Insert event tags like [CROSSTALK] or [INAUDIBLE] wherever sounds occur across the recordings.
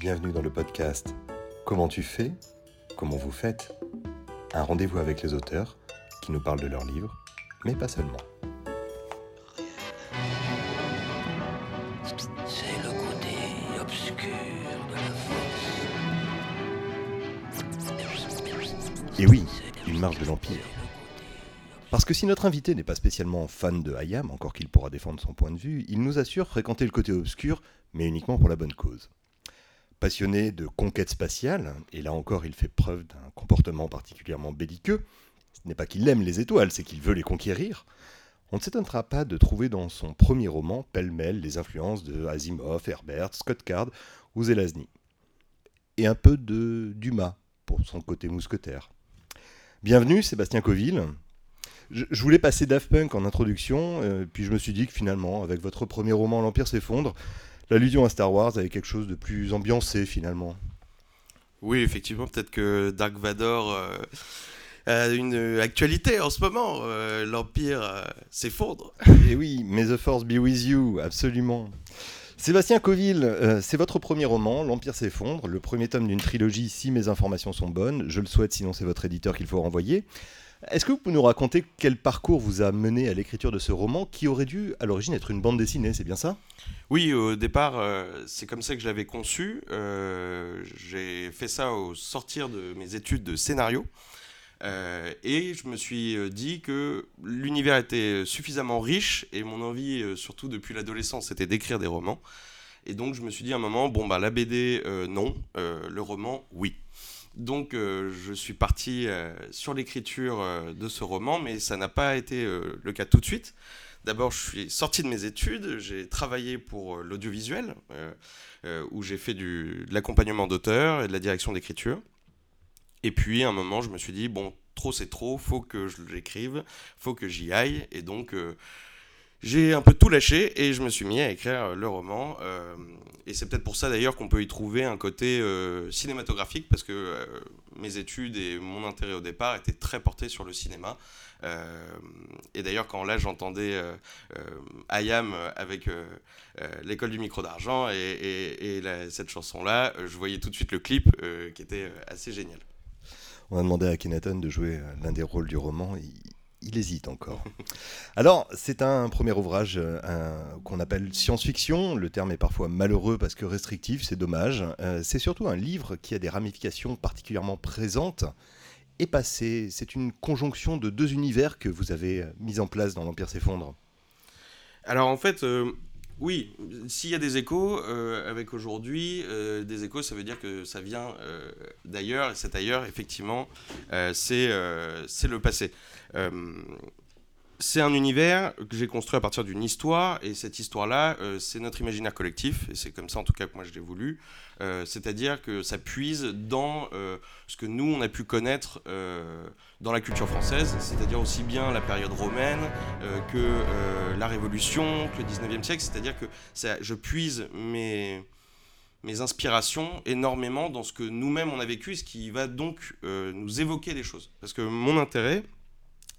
Bienvenue dans le podcast Comment tu fais Comment vous faites Un rendez-vous avec les auteurs qui nous parlent de leurs livres, mais pas seulement. C'est le côté obscur de la force. Et oui, une marche de l'Empire. Parce que si notre invité n'est pas spécialement fan de Hayam, encore qu'il pourra défendre son point de vue, il nous assure fréquenter le côté obscur, mais uniquement pour la bonne cause. Passionné de conquête spatiale, et là encore il fait preuve d'un comportement particulièrement belliqueux, ce n'est pas qu'il aime les étoiles, c'est qu'il veut les conquérir, on ne s'étonnera pas de trouver dans son premier roman pêle-mêle les influences de Asimov, Herbert, Scott Card ou Zelazny. Et un peu de Dumas pour son côté mousquetaire. Bienvenue Sébastien Coville. Je, voulais passer Daft Punk en introduction, euh, puis je me suis dit que finalement, avec votre premier roman L'Empire s'effondre, l'allusion à Star Wars avait quelque chose de plus ambiancé finalement. Oui, effectivement, peut-être que Dark Vador euh, a une actualité en ce moment. Euh, L'Empire euh, s'effondre. [LAUGHS] Et oui, May the Force be with you, absolument. Sébastien Coville, c'est votre premier roman, L'Empire s'effondre, le premier tome d'une trilogie, si mes informations sont bonnes. Je le souhaite, sinon c'est votre éditeur qu'il faut renvoyer. Est-ce que vous pouvez nous raconter quel parcours vous a mené à l'écriture de ce roman qui aurait dû à l'origine être une bande dessinée, c'est bien ça? Oui, au départ, euh, c'est comme ça que je l'avais conçu. Euh, J'ai fait ça au sortir de mes études de scénario. Euh, et je me suis dit que l'univers était suffisamment riche et mon envie, surtout depuis l'adolescence, c'était d'écrire des romans. Et donc je me suis dit à un moment, bon bah la BD non, le roman oui. Donc euh, je suis parti euh, sur l'écriture euh, de ce roman, mais ça n'a pas été le cas tout de suite. D'abord, je suis sorti de mes études, j'ai travaillé pour l'audiovisuel, où j'ai fait de l'accompagnement d'auteur et de la direction d'écriture. Et puis, à un moment, je me suis dit, bon, trop c'est trop, faut que je l'écrive, faut que j'y aille. Et donc, j'ai un peu tout lâché et je me suis mis à écrire euh, le roman. euh, et c'est peut-être pour ça d'ailleurs qu'on peut y trouver un côté euh, cinématographique, parce que mes études et mon intérêt au départ étaient très portés sur le cinéma. Et d'ailleurs, quand là j'entendais Ayam avec l'école du micro d'argent et, cette chanson-là, je voyais tout de suite le clip qui était assez génial. On a demandé à Kenaton de jouer l'un des rôles du roman. Il, il hésite encore. Alors, c'est un premier ouvrage euh, qu'on appelle science-fiction. Le terme est parfois malheureux parce que restrictif, c'est dommage. Euh, c'est surtout un livre qui a des ramifications particulièrement présentes et passées. C'est une conjonction de deux univers que vous avez euh, mis en place dans l'Empire s'effondre. Alors en fait, oui, s'il y a des échos euh, avec aujourd'hui, euh, des échos, ça veut dire que ça vient euh, d'ailleurs, et cet ailleurs, effectivement, c'est le passé. C'est un univers que j'ai construit à partir d'une histoire, et cette histoire-là, euh, c'est notre imaginaire collectif, et c'est comme ça en tout cas que moi je l'ai voulu. Euh, C'est-à-dire que ça puise dans euh, ce que nous, on a pu connaître dans la culture française, c'est-à-dire aussi bien la période romaine que la Révolution, que le 19e siècle, c'est-à-dire que je puise mes, mes inspirations énormément dans ce que nous-mêmes on a vécu, ce qui va donc nous évoquer des choses. Parce que mon intérêt,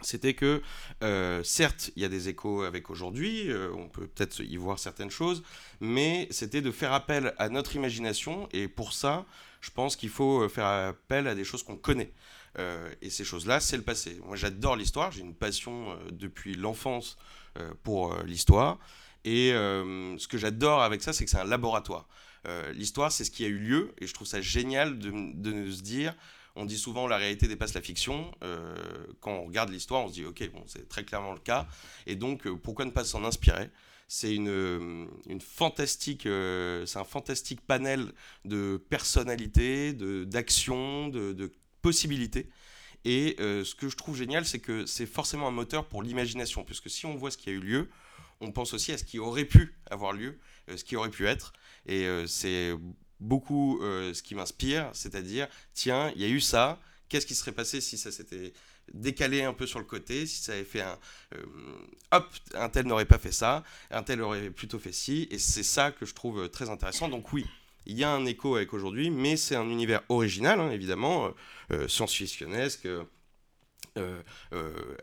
c'était que, euh, certes, il y a des échos avec aujourd'hui, euh, on peut peut-être y voir certaines choses, mais c'était de faire appel à notre imagination, et pour ça, je pense qu'il faut euh, faire appel à des choses qu'on connaît. Et ces choses-là, c'est le passé. Moi, j'adore l'histoire, j'ai une passion depuis l'enfance pour l'histoire, et ce que j'adore avec ça, c'est que c'est un laboratoire. L'histoire, c'est ce qui a eu lieu, et je trouve ça génial de, de se dire, on dit souvent la réalité dépasse la fiction. Euh, quand on regarde l'histoire, on se dit ok, bon, c'est très clairement le cas. Et donc, euh, pourquoi ne pas s'en inspirer? C'est une, euh, fantastique, c'est un fantastique panel de personnalités, de d'actions, de, de possibilités. Et ce que je trouve génial, c'est que c'est forcément un moteur pour l'imagination, puisque si on voit ce qui a eu lieu, on pense aussi à ce qui aurait pu avoir lieu, ce qui aurait pu être. Et c'est beaucoup euh, ce qui m'inspire, c'est-à-dire, tiens, il y a eu ça, qu'est-ce qui serait passé si ça s'était décalé un peu sur le côté, si ça avait fait un... euh, hop, un tel n'aurait pas fait ça, un tel aurait plutôt fait ci, et c'est ça que je trouve euh, très intéressant. Donc oui, il y a un écho avec aujourd'hui, mais c'est un univers original, hein, évidemment, science-fictionnesque, euh,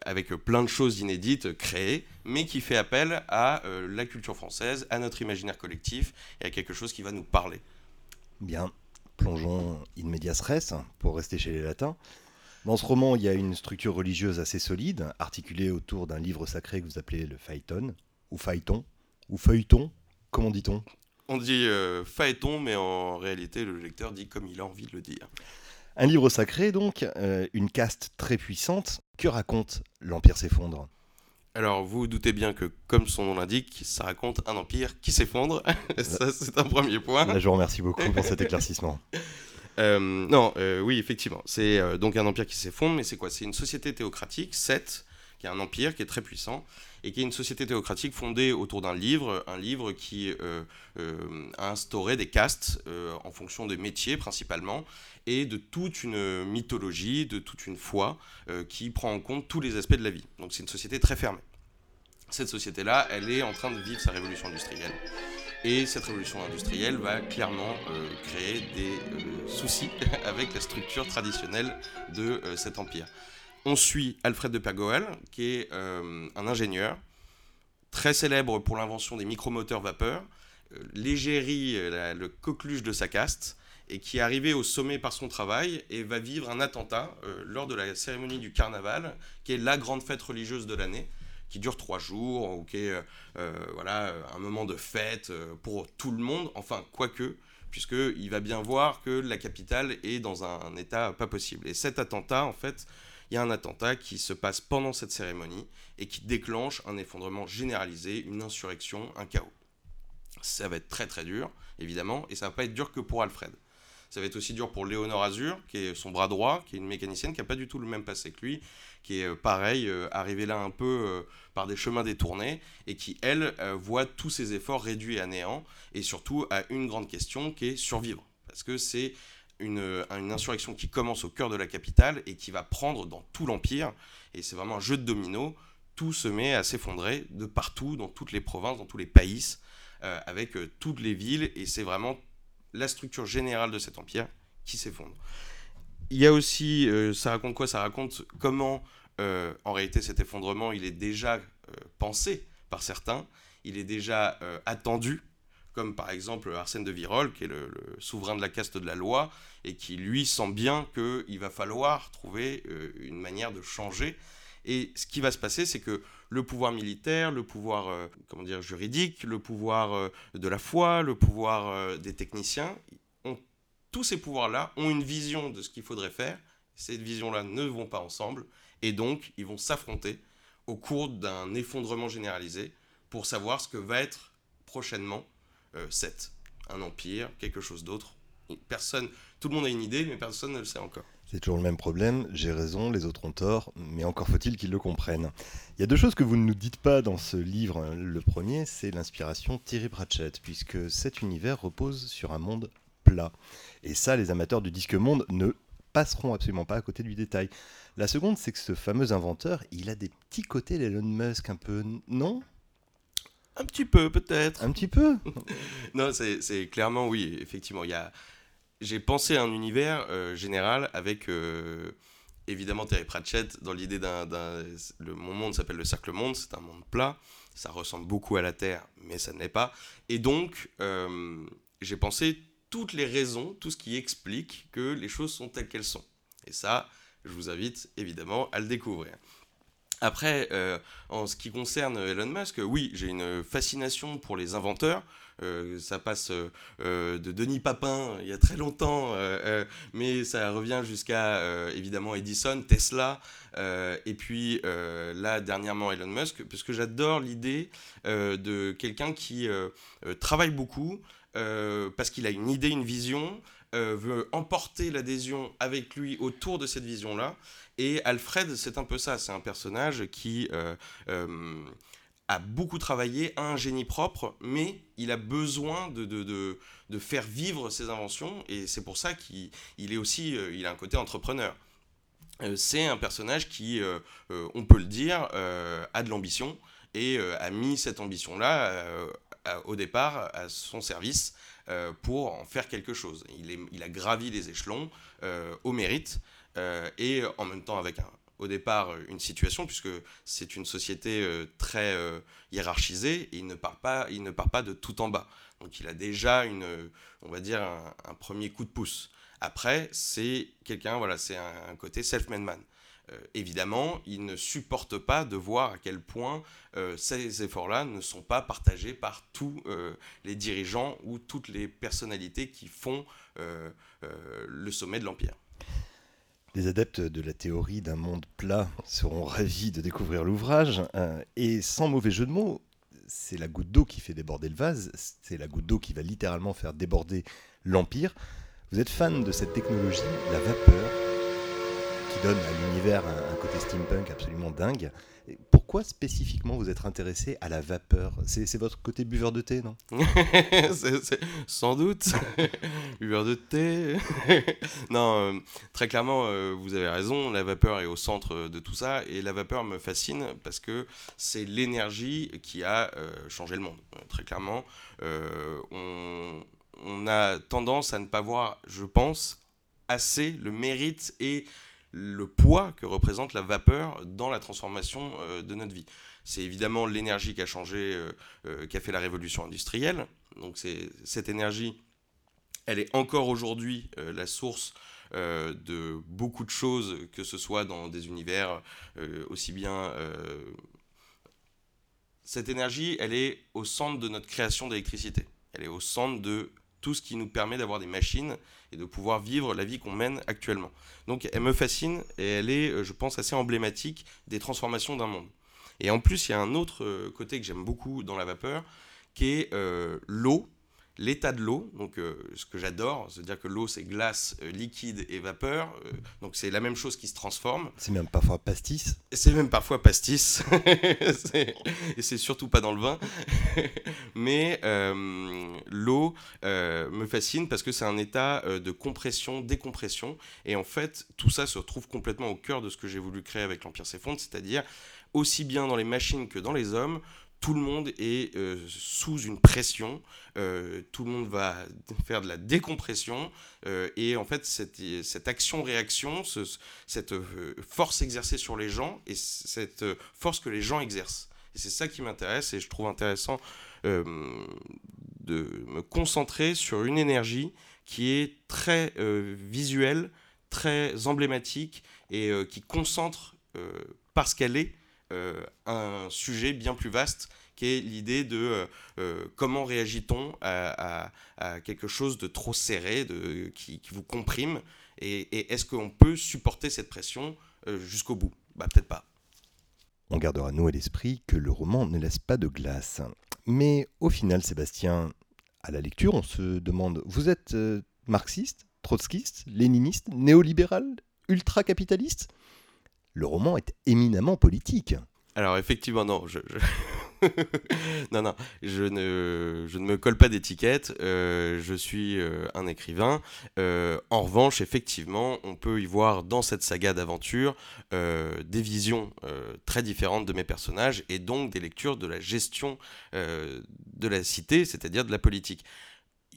avec plein de choses inédites créées, mais qui fait appel à la culture française, à notre imaginaire collectif et à quelque chose qui va nous parler. Bien, plongeons in medias res, pour rester chez les latins. Dans ce roman, il y a une structure religieuse assez solide, articulée autour d'un livre sacré que vous appelez le phaéton, ou phaéton, ou feuilleton, comment dit-on? On dit euh, phaéton, mais en réalité, le lecteur dit comme il a envie de le dire. Un livre sacré, donc, euh, une caste très puissante. Que raconte l'Empire s'effondre? Alors, vous vous doutez bien que, comme son nom l'indique, ça raconte un empire qui s'effondre. [LAUGHS] ça, c'est un premier point. Là, je vous remercie beaucoup pour cet éclaircissement. [LAUGHS] Euh, non, euh, oui, effectivement. C'est euh, donc un empire qui s'effondre, mais c'est quoi? C'est une société théocratique, Seth, qui est un empire qui est très puissant, et qui est une société théocratique fondée autour d'un livre, un livre qui a instauré des castes en fonction des métiers principalement, et de toute une mythologie, de toute une foi qui prend en compte tous les aspects de la vie. Donc c'est une société très fermée. Cette société-là, elle est en train de vivre sa révolution industrielle. Et cette révolution industrielle va clairement euh, créer des euh, soucis [LAUGHS] avec la structure traditionnelle de euh, cet empire. On suit Alfred de Pergoal, qui est un ingénieur très célèbre pour l'invention des micromoteurs vapeur, l'égérie, le coqueluche de sa caste, et qui est arrivé au sommet par son travail et va vivre un attentat lors de la cérémonie du carnaval, qui est la grande fête religieuse de l'année, qui dure trois jours, ou qui est euh, euh, voilà, un moment de fête euh, pour tout le monde, enfin, quoique, puisqu'il va bien voir que la capitale est dans un, un état pas possible. Et cet attentat, en fait, il y a un attentat qui se passe pendant cette cérémonie et qui déclenche un effondrement généralisé, une insurrection, un chaos. Ça va être très très dur, évidemment, et ça va pas être dur que pour Alfred. Ça va être aussi dur pour Léonore Azur, qui est son bras droit, qui est une mécanicienne qui n'a pas du tout le même passé que lui, qui est euh, pareil, euh, arrivée là un peu euh, par des chemins détournés, et qui, elle, voit tous ses efforts réduits à néant, et surtout à une grande question qui est survivre. Parce que c'est une, une insurrection qui commence au cœur de la capitale et qui va prendre dans tout l'Empire, et c'est vraiment un jeu de domino, tout se met à s'effondrer de partout, dans toutes les provinces, dans tous les pays, avec toutes les villes, et c'est vraiment la structure générale de cet empire qui s'effondre. Il y a aussi, euh, ça raconte quoi? Ça raconte comment, euh, en réalité, cet effondrement, il est déjà euh, pensé par certains, il est déjà attendu, comme par exemple Arsène de Virol, qui est le, le souverain de la caste de la loi, et qui lui sent bien qu'il va falloir trouver une manière de changer. Et ce qui va se passer, c'est que le pouvoir militaire, le pouvoir euh, comment dire, juridique, le pouvoir euh, de la foi, le pouvoir euh, des techniciens, tous ces pouvoirs-là ont une vision de ce qu'il faudrait faire. Ces visions-là ne vont pas ensemble, et donc ils vont s'affronter au cours d'un effondrement généralisé pour savoir ce que va être prochainement Seth. Un empire, quelque chose d'autre. Personne, tout le monde a une idée, mais personne ne le sait encore. C'est toujours le même problème, j'ai raison, les autres ont tort, mais encore faut-il qu'ils le comprennent. Il y a deux choses que vous ne nous dites pas dans ce livre. Le premier, c'est l'inspiration Thierry Pratchett, puisque cet univers repose sur un monde plat. Et ça, les amateurs du disque monde ne passeront absolument pas à côté du détail. La seconde, c'est que ce fameux inventeur, il a des petits côtés d'Elon Musk un peu, non? Un petit peu, peut-être. Un petit peu? [LAUGHS] Non, c'est c'est clairement, oui, effectivement. Il y a... J'ai pensé à un univers euh, général avec, euh, évidemment, Terry Pratchett dans l'idée d'un... Mon monde s'appelle le Cercle Monde, c'est un monde plat. Ça ressemble beaucoup à la Terre, mais ça ne l'est pas. Et donc, euh, j'ai pensé toutes les raisons, tout ce qui explique que les choses sont telles qu'elles sont. Et ça, je vous invite évidemment à le découvrir. Après, en ce qui concerne Elon Musk, oui, j'ai une fascination pour les inventeurs. Euh, ça passe euh, euh, de Denis Papin il y a très longtemps, mais ça revient jusqu'à évidemment Edison, Tesla, et puis là dernièrement Elon Musk, parce que j'adore l'idée de quelqu'un qui travaille beaucoup, parce qu'il a une idée, une vision, veut emporter l'adhésion avec lui autour de cette vision-là. Et Alfred, c'est un peu ça, c'est un personnage qui a beaucoup travaillé, a un génie propre, mais il a besoin de, de, de, faire vivre ses inventions, et c'est pour ça qu'il il est aussi, euh, il a un côté entrepreneur. Euh, c'est un personnage qui, euh, on peut le dire, a de l'ambition, et a mis cette ambition-là au départ à son service pour en faire quelque chose. Il, est- il a gravi les échelons au mérite, et en même temps avec un, au départ une situation, puisque c'est une société très hiérarchisée, et il ne, part pas, il ne part pas de tout en bas. Donc il a déjà une, on va dire, un, premier coup de pouce. Après, c'est quelqu'un, voilà, c'est un, côté self-made man. Euh, évidemment, il ne supporte pas de voir à quel point euh, ces efforts-là ne sont pas partagés par tous euh, les dirigeants ou toutes les personnalités qui font le sommet de l'Empire. Les adeptes de la théorie d'un monde plat seront ravis de découvrir l'ouvrage. et sans mauvais jeu de mots, c'est la goutte d'eau qui fait déborder le vase, c'est la goutte d'eau qui va littéralement faire déborder l'Empire. Vous êtes fan de cette technologie, la vapeur, qui donne à l'univers un, côté steampunk absolument dingue. Pourquoi spécifiquement vous êtes intéressé à la vapeur? C'est, votre côté buveur de thé, non? [LAUGHS] Sans doute. [LAUGHS] buveur de thé. [LAUGHS] non, euh, très clairement, euh, vous avez raison, la vapeur est au centre de tout ça. Et la vapeur me fascine parce que c'est l'énergie qui a euh, changé le monde. très clairement, on, on a tendance à ne pas voir, je pense, assez le mérite et le poids que représente la vapeur dans la transformation euh, de notre vie. C'est évidemment l'énergie qui a changé, euh, euh, qui a fait la révolution industrielle. Donc c'est cette énergie, elle est encore aujourd'hui la source de beaucoup de choses, que ce soit dans des univers aussi bien cette énergie, elle est au centre de notre création d'électricité. Elle est au centre de tout ce qui nous permet d'avoir des machines et de pouvoir vivre la vie qu'on mène actuellement. Donc elle me fascine et elle est, euh, je pense, assez emblématique des transformations d'un monde. Et en plus, il y a un autre euh, côté que j'aime beaucoup dans la vapeur, qui est euh, l'eau l'état de l'eau, donc euh, ce que j'adore, c'est-à-dire que l'eau c'est glace, euh, liquide et vapeur, euh, donc c'est la même chose qui se transforme. C'est même parfois pastis. C'est même parfois pastis, [LAUGHS] et c'est surtout pas dans le vin. [LAUGHS] Mais l'eau me fascine parce que c'est un état de compression, décompression, et en fait tout ça se retrouve complètement au cœur de ce que j'ai voulu créer avec l'Empire s'effondre, c'est-à-dire aussi bien dans les machines que dans les hommes, tout le monde est euh, sous une pression, euh, tout le monde va [LAUGHS] faire de la décompression, euh, et en fait cette, action-réaction, cette force exercée sur les gens, et cette force que les gens exercent. C'est ça qui m'intéresse, et je trouve intéressant de me concentrer sur une énergie qui est très visuelle, très emblématique, et qui concentre, parce qu'elle est, un sujet bien plus vaste qui est l'idée de euh, euh, comment réagit-on à, quelque chose de trop serré, de, qui, vous comprime, et, est-ce qu'on peut supporter cette pression jusqu'au bout? Bah peut-être pas. On gardera nous à l'esprit que le roman ne laisse pas de glace. Mais au final, Sébastien, à la lecture, on se demande, vous êtes marxiste, trotskiste, léniniste, néolibéral, ultra-capitaliste? Le roman est éminemment politique. Alors effectivement, non, je, [LAUGHS] non, non, je ne, me colle pas d'étiquette, euh, je suis euh, un écrivain. Euh, en revanche, effectivement, on peut y voir dans cette saga d'aventure des visions très différentes de mes personnages et donc des lectures de la gestion de la cité, c'est-à-dire de la politique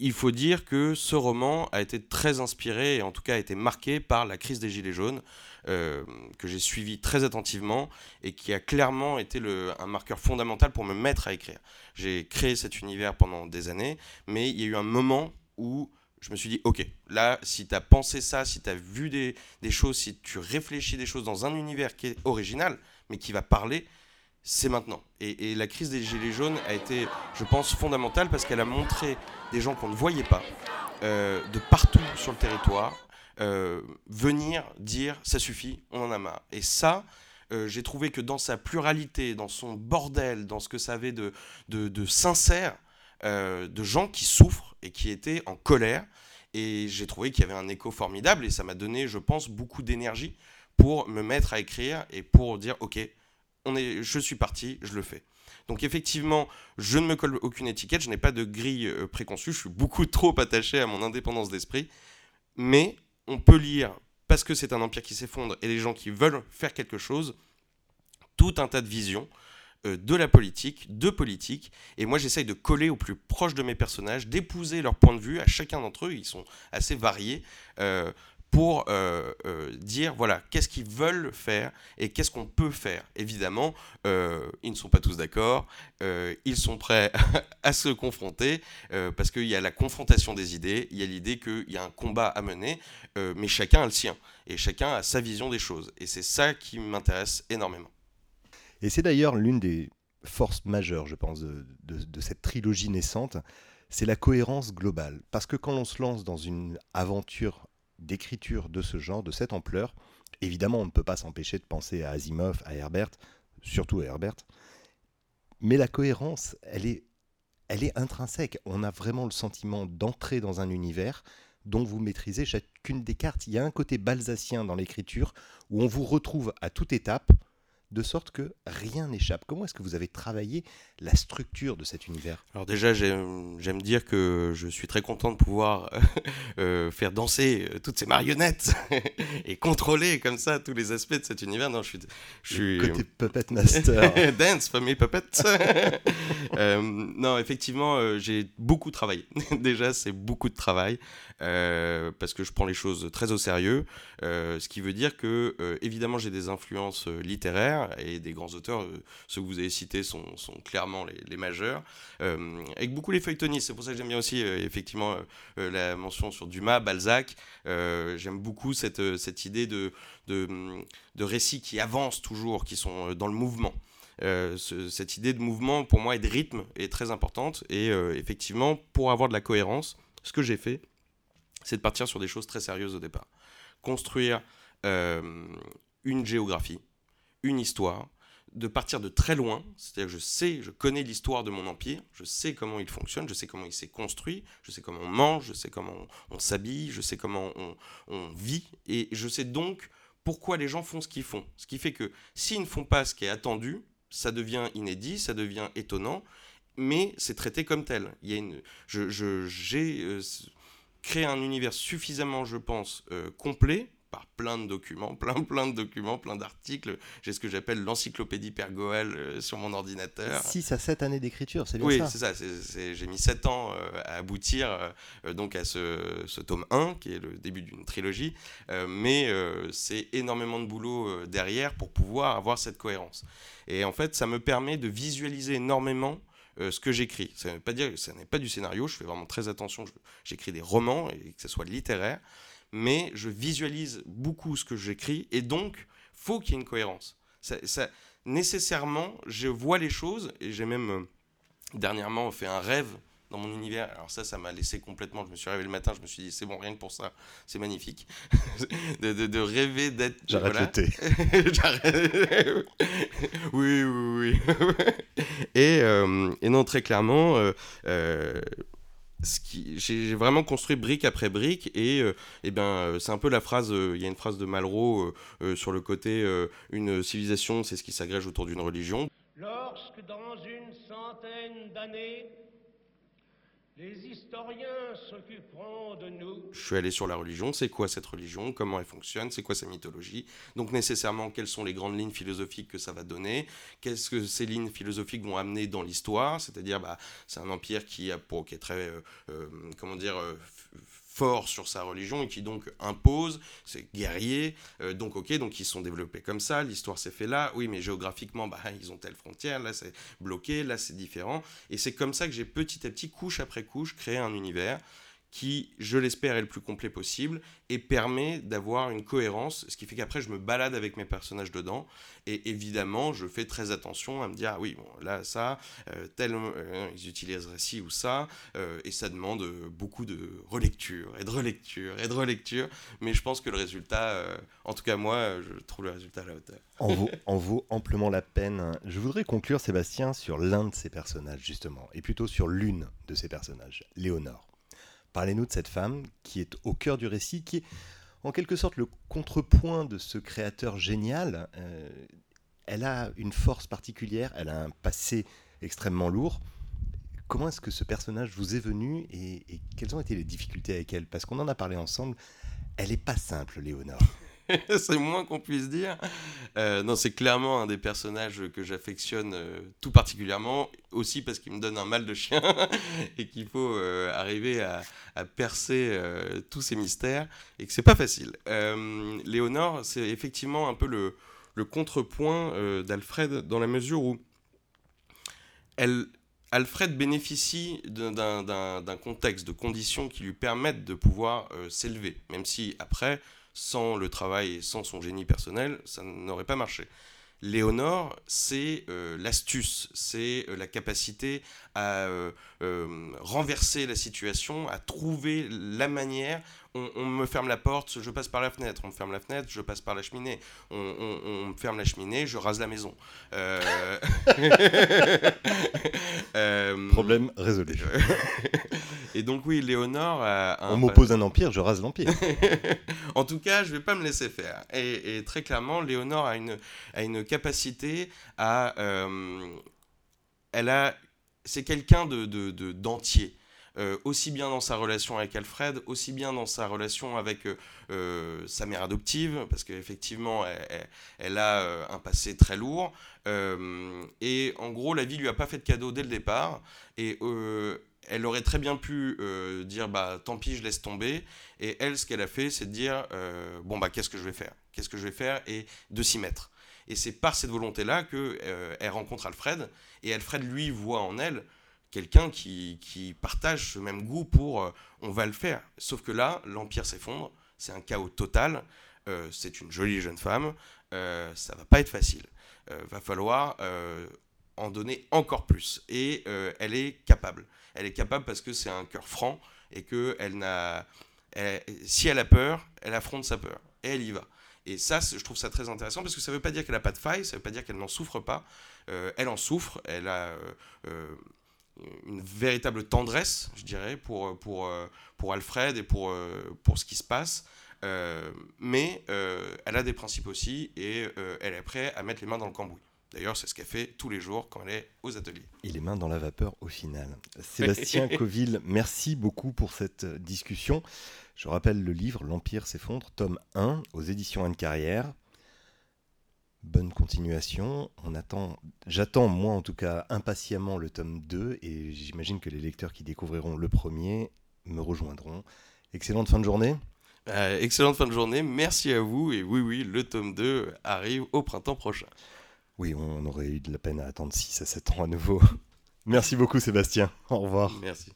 il faut dire que ce roman a été très inspiré et en tout cas a été marqué par la crise des Gilets jaunes, euh, que j'ai suivi très attentivement et qui a clairement été un marqueur fondamental pour me mettre à écrire. J'ai créé cet univers pendant des années, mais il y a eu un moment où je me suis dit, ok, là, si tu as pensé ça, si tu as vu des, choses, si tu réfléchis des choses dans un univers qui est original, mais qui va parler, c'est maintenant. Et, la crise des Gilets jaunes a été, je pense, fondamentale parce qu'elle a montré des gens qu'on ne voyait pas, euh, de partout sur le territoire, euh, venir dire ça suffit, on en a marre. Et ça, euh, j'ai trouvé que dans sa pluralité, dans son bordel, dans ce que ça avait de, de, de sincère, de gens qui souffrent et qui étaient en colère, et j'ai trouvé qu'il y avait un écho formidable et ça m'a donné, je pense, beaucoup d'énergie pour me mettre à écrire et pour dire ok, on est, je suis parti, je le fais. Donc effectivement, je ne me colle aucune étiquette, je n'ai pas de grille euh, préconçue, je suis beaucoup [LAUGHS] trop attaché à mon indépendance d'esprit, mais on peut lire, parce que c'est un empire qui s'effondre et les gens qui veulent faire quelque chose, tout un tas de visions euh, de la politique, de politique, et moi j'essaye de coller au plus proche de mes personnages, d'épouser leur point de vue à chacun d'entre eux, ils sont assez variés, euh, pour euh, euh, dire voilà qu'est-ce qu'ils veulent faire et qu'est-ce qu'on peut faire. Évidemment, euh, ils ne sont pas tous d'accord, ils sont prêts [LAUGHS] à se confronter parce qu'il y a la confrontation des idées, il y a l'idée qu'il y a un combat à mener, mais chacun a le sien et chacun a sa vision des choses. Et c'est ça qui m'intéresse énormément. Et c'est d'ailleurs l'une des forces majeures, je pense, de, de cette trilogie naissante, c'est la cohérence globale. Parce que quand on se lance dans une aventure d'écriture de ce genre, de cette ampleur, évidemment, on ne peut pas s'empêcher de penser à Asimov, à Herbert, surtout à Herbert. Mais la cohérence, elle est, elle est intrinsèque. On a vraiment le sentiment d'entrer dans un univers dont vous maîtrisez chacune des cartes. Il y a un côté balsacien dans l'écriture où on vous retrouve à toute étape de sorte que rien n'échappe. Comment est-ce que vous avez travaillé la structure de cet univers? Alors déjà, j'aime dire que je suis très content de pouvoir [LAUGHS] euh, faire danser euh, toutes ces marionnettes [LAUGHS] et contrôler comme ça tous les aspects de cet univers. Non, je suis... Je suis... Côté puppet master. [LAUGHS] Dance, famille puppet. euh, non, effectivement, euh, j'ai beaucoup travaillé. déjà, c'est beaucoup de travail parce que je prends les choses très au sérieux. ce qui veut dire que, évidemment, j'ai des influences littéraires et des grands auteurs, euh, ceux que vous avez cités sont, clairement les, majeurs, euh, avec beaucoup les feuilletonistes. C'est pour ça que j'aime bien aussi euh, effectivement la mention sur Dumas, Balzac. j'aime beaucoup cette, idée de récits qui avancent toujours, qui sont dans le mouvement. cette idée de mouvement pour moi et de rythme est très importante et effectivement pour avoir de la cohérence ce que j'ai fait c'est de partir sur des choses très sérieuses au départ construire une géographie une histoire, de partir de très loin, c'est-à-dire que je sais, je connais l'histoire de mon empire, je sais comment il fonctionne, je sais comment il s'est construit, je sais comment on mange, je sais comment on, s'habille, je sais comment on, vit, et je sais donc pourquoi les gens font ce qu'ils font. Ce qui fait que s'ils ne font pas ce qui est attendu, ça devient inédit, ça devient étonnant, mais c'est traité comme tel. Il y a une, je, j'ai euh, créé un univers suffisamment, je pense, euh, complet par plein de documents, [LAUGHS] plein plein de documents, plein d'articles. J'ai ce que j'appelle l'encyclopédie Père Goël euh, sur mon ordinateur. 6 à 7 années d'écriture, c'est bien oui, ça Oui, c'est ça. J'ai mis 7 ans euh, à aboutir euh, donc à ce, ce, tome 1, qui est le début d'une trilogie. mais c'est énormément de boulot derrière pour pouvoir avoir cette cohérence. Et en fait, ça me permet de visualiser énormément ce que j'écris. Ça ne veut pas dire que ce n'est pas du scénario, je fais vraiment très attention, j'écris des romans et que ce soit littéraire, mais je visualise beaucoup ce que j'écris et donc faut qu'il y ait une cohérence. Ça, nécessairement, je vois les choses et j'ai même euh, dernièrement fait un rêve dans mon univers. Alors ça, ça m'a laissé complètement. Je me suis réveillé le matin, je me suis dit c'est bon, rien que pour ça, c'est magnifique [LAUGHS] de, de, rêver d'être. J'arrête le thé. [LAUGHS] [LAUGHS] oui, oui, oui. et, euh, et, non, très clairement. Euh, j'ai vraiment construit brique après brique et, euh, eh ben euh, c'est un peu la phrase euh, il y a une phrase de Malraux sur le côté une civilisation c'est ce qui s'agrège autour d'une religion. Lorsque dans une centaine d'années les historiens s'occuperont de nous. Je suis allé sur la religion, c'est quoi cette religion, comment elle fonctionne, c'est quoi sa mythologie, donc nécessairement quelles sont les grandes lignes philosophiques que ça va donner, qu'est-ce que ces lignes philosophiques vont amener dans l'histoire, c'est-à-dire bah, c'est un empire qui, est très, euh, euh, comment dire, euh, fort sur sa religion et qui donc impose, c'est guerrier, euh, donc ok, donc ils sont développés comme ça, l'histoire s'est fait là, oui mais géographiquement bah, [LAUGHS] ils ont telle frontière, là c'est bloqué, là c'est différent, et c'est comme ça que j'ai petit à petit, couche après couche, créé un univers qui, je l'espère, est le plus complet possible et permet d'avoir une cohérence, ce qui fait qu'après je me balade avec mes personnages dedans et évidemment je fais très attention à me dire ah oui bon là ça euh, tel euh, ils utiliseraient ci ou ça euh, et ça demande beaucoup de relecture et de relecture et de relecture mais je pense que le résultat en tout cas moi je trouve le résultat à la hauteur. En vaut, en vaut amplement la peine. Je voudrais conclure Sébastien sur l'un de ces personnages justement et plutôt sur l'une de ces personnages, Léonore. Parlez-nous de cette femme qui est au cœur du récit, qui est en quelque sorte le contrepoint de ce créateur génial. Euh, elle a une force particulière, elle a un passé extrêmement lourd. Comment est-ce que ce personnage vous est venu et, quelles ont été les difficultés avec elle? Parce qu'on en a parlé ensemble. Elle n'est pas simple, Léonore. [LAUGHS] c'est moins qu'on puisse dire. Euh, non, c'est clairement un des personnages que j'affectionne euh, tout particulièrement, aussi parce qu'il me donne un mal de chien [LAUGHS] et qu'il faut euh, arriver à, percer tous ces mystères et que c'est pas facile. Léonore, c'est effectivement un peu le, le contrepoint d'Alfred dans la mesure où elle, Alfred bénéficie d'un- contexte, de conditions qui lui permettent de pouvoir s'élever, même si après, sans le travail et sans son génie personnel, ça n'aurait pas marché. Léonore, c'est euh, l'astuce, c'est euh, la capacité à euh, renverser la situation, à trouver la manière. On, on me ferme la porte, je passe par la fenêtre. On me ferme la fenêtre, je passe par la cheminée. On, on- on me ferme la cheminée, je rase la maison. [LAUGHS] Problème résolu. [LAUGHS] Et donc oui, Léonore a un On m'oppose un empire, je rase l'empire. [LAUGHS] en tout cas, je vais pas me laisser faire. Et, et très clairement, Léonore a une, a une capacité à... euh, elle a... C'est quelqu'un de, de- de- d'entier. Euh, aussi bien dans sa relation avec Alfred, aussi bien dans sa relation avec euh, sa mère adoptive, parce qu'effectivement, elle, elle- elle a euh, un passé très lourd. Et en gros, la vie lui a pas fait de cadeau dès le départ. Et elle aurait très bien pu euh, dire bah tant pis, je laisse tomber. Et elle, ce qu'elle a fait, c'est de dire euh, bon bah qu'est-ce que je vais faire? Qu'est-ce que je vais faire? Et de s'y mettre. Et c'est par cette volonté-là que euh, elle rencontre Alfred. Et Alfred lui voit en elle quelqu'un qui, qui partage ce même goût pour on va le faire. Sauf que là, l'empire s'effondre. C'est un chaos total. C'est une jolie jeune femme. Ça va pas être facile. Va falloir en donner encore plus. Et euh, elle est capable. Elle est capable parce que c'est un cœur franc et que elle n'a, si elle a peur, elle affronte sa peur et elle y va. Et ça, je trouve ça très intéressant parce que ça ne veut pas dire qu'elle n'a pas de faille, ça ne veut pas dire qu'elle n'en souffre pas. Euh, elle en souffre, elle a euh, une véritable tendresse, je dirais, pour, pour, pour Alfred et pour, pour ce qui se passe. Mais elle a des principes aussi et elle est prête à mettre les mains dans le cambouis. D'ailleurs, c'est ce qu'elle fait tous les jours quand elle est aux ateliers. Et les mains dans la vapeur au final. [LAUGHS] Sébastien Coville, merci beaucoup pour cette discussion. Je rappelle le livre L'Empire s'effondre, tome 1, aux éditions Anne Carrière. Bonne continuation. On attend, j'attends moi en tout cas impatiemment le tome 2 et j'imagine que les lecteurs qui découvriront le premier me rejoindront. Excellente fin de journée. Euh, excellente fin de journée, merci à vous et oui, oui, le tome 2 arrive au printemps prochain. Oui, on aurait eu de la peine à attendre 6 à 7 ans à nouveau. [LAUGHS] Merci beaucoup Sébastien. Au revoir. Merci.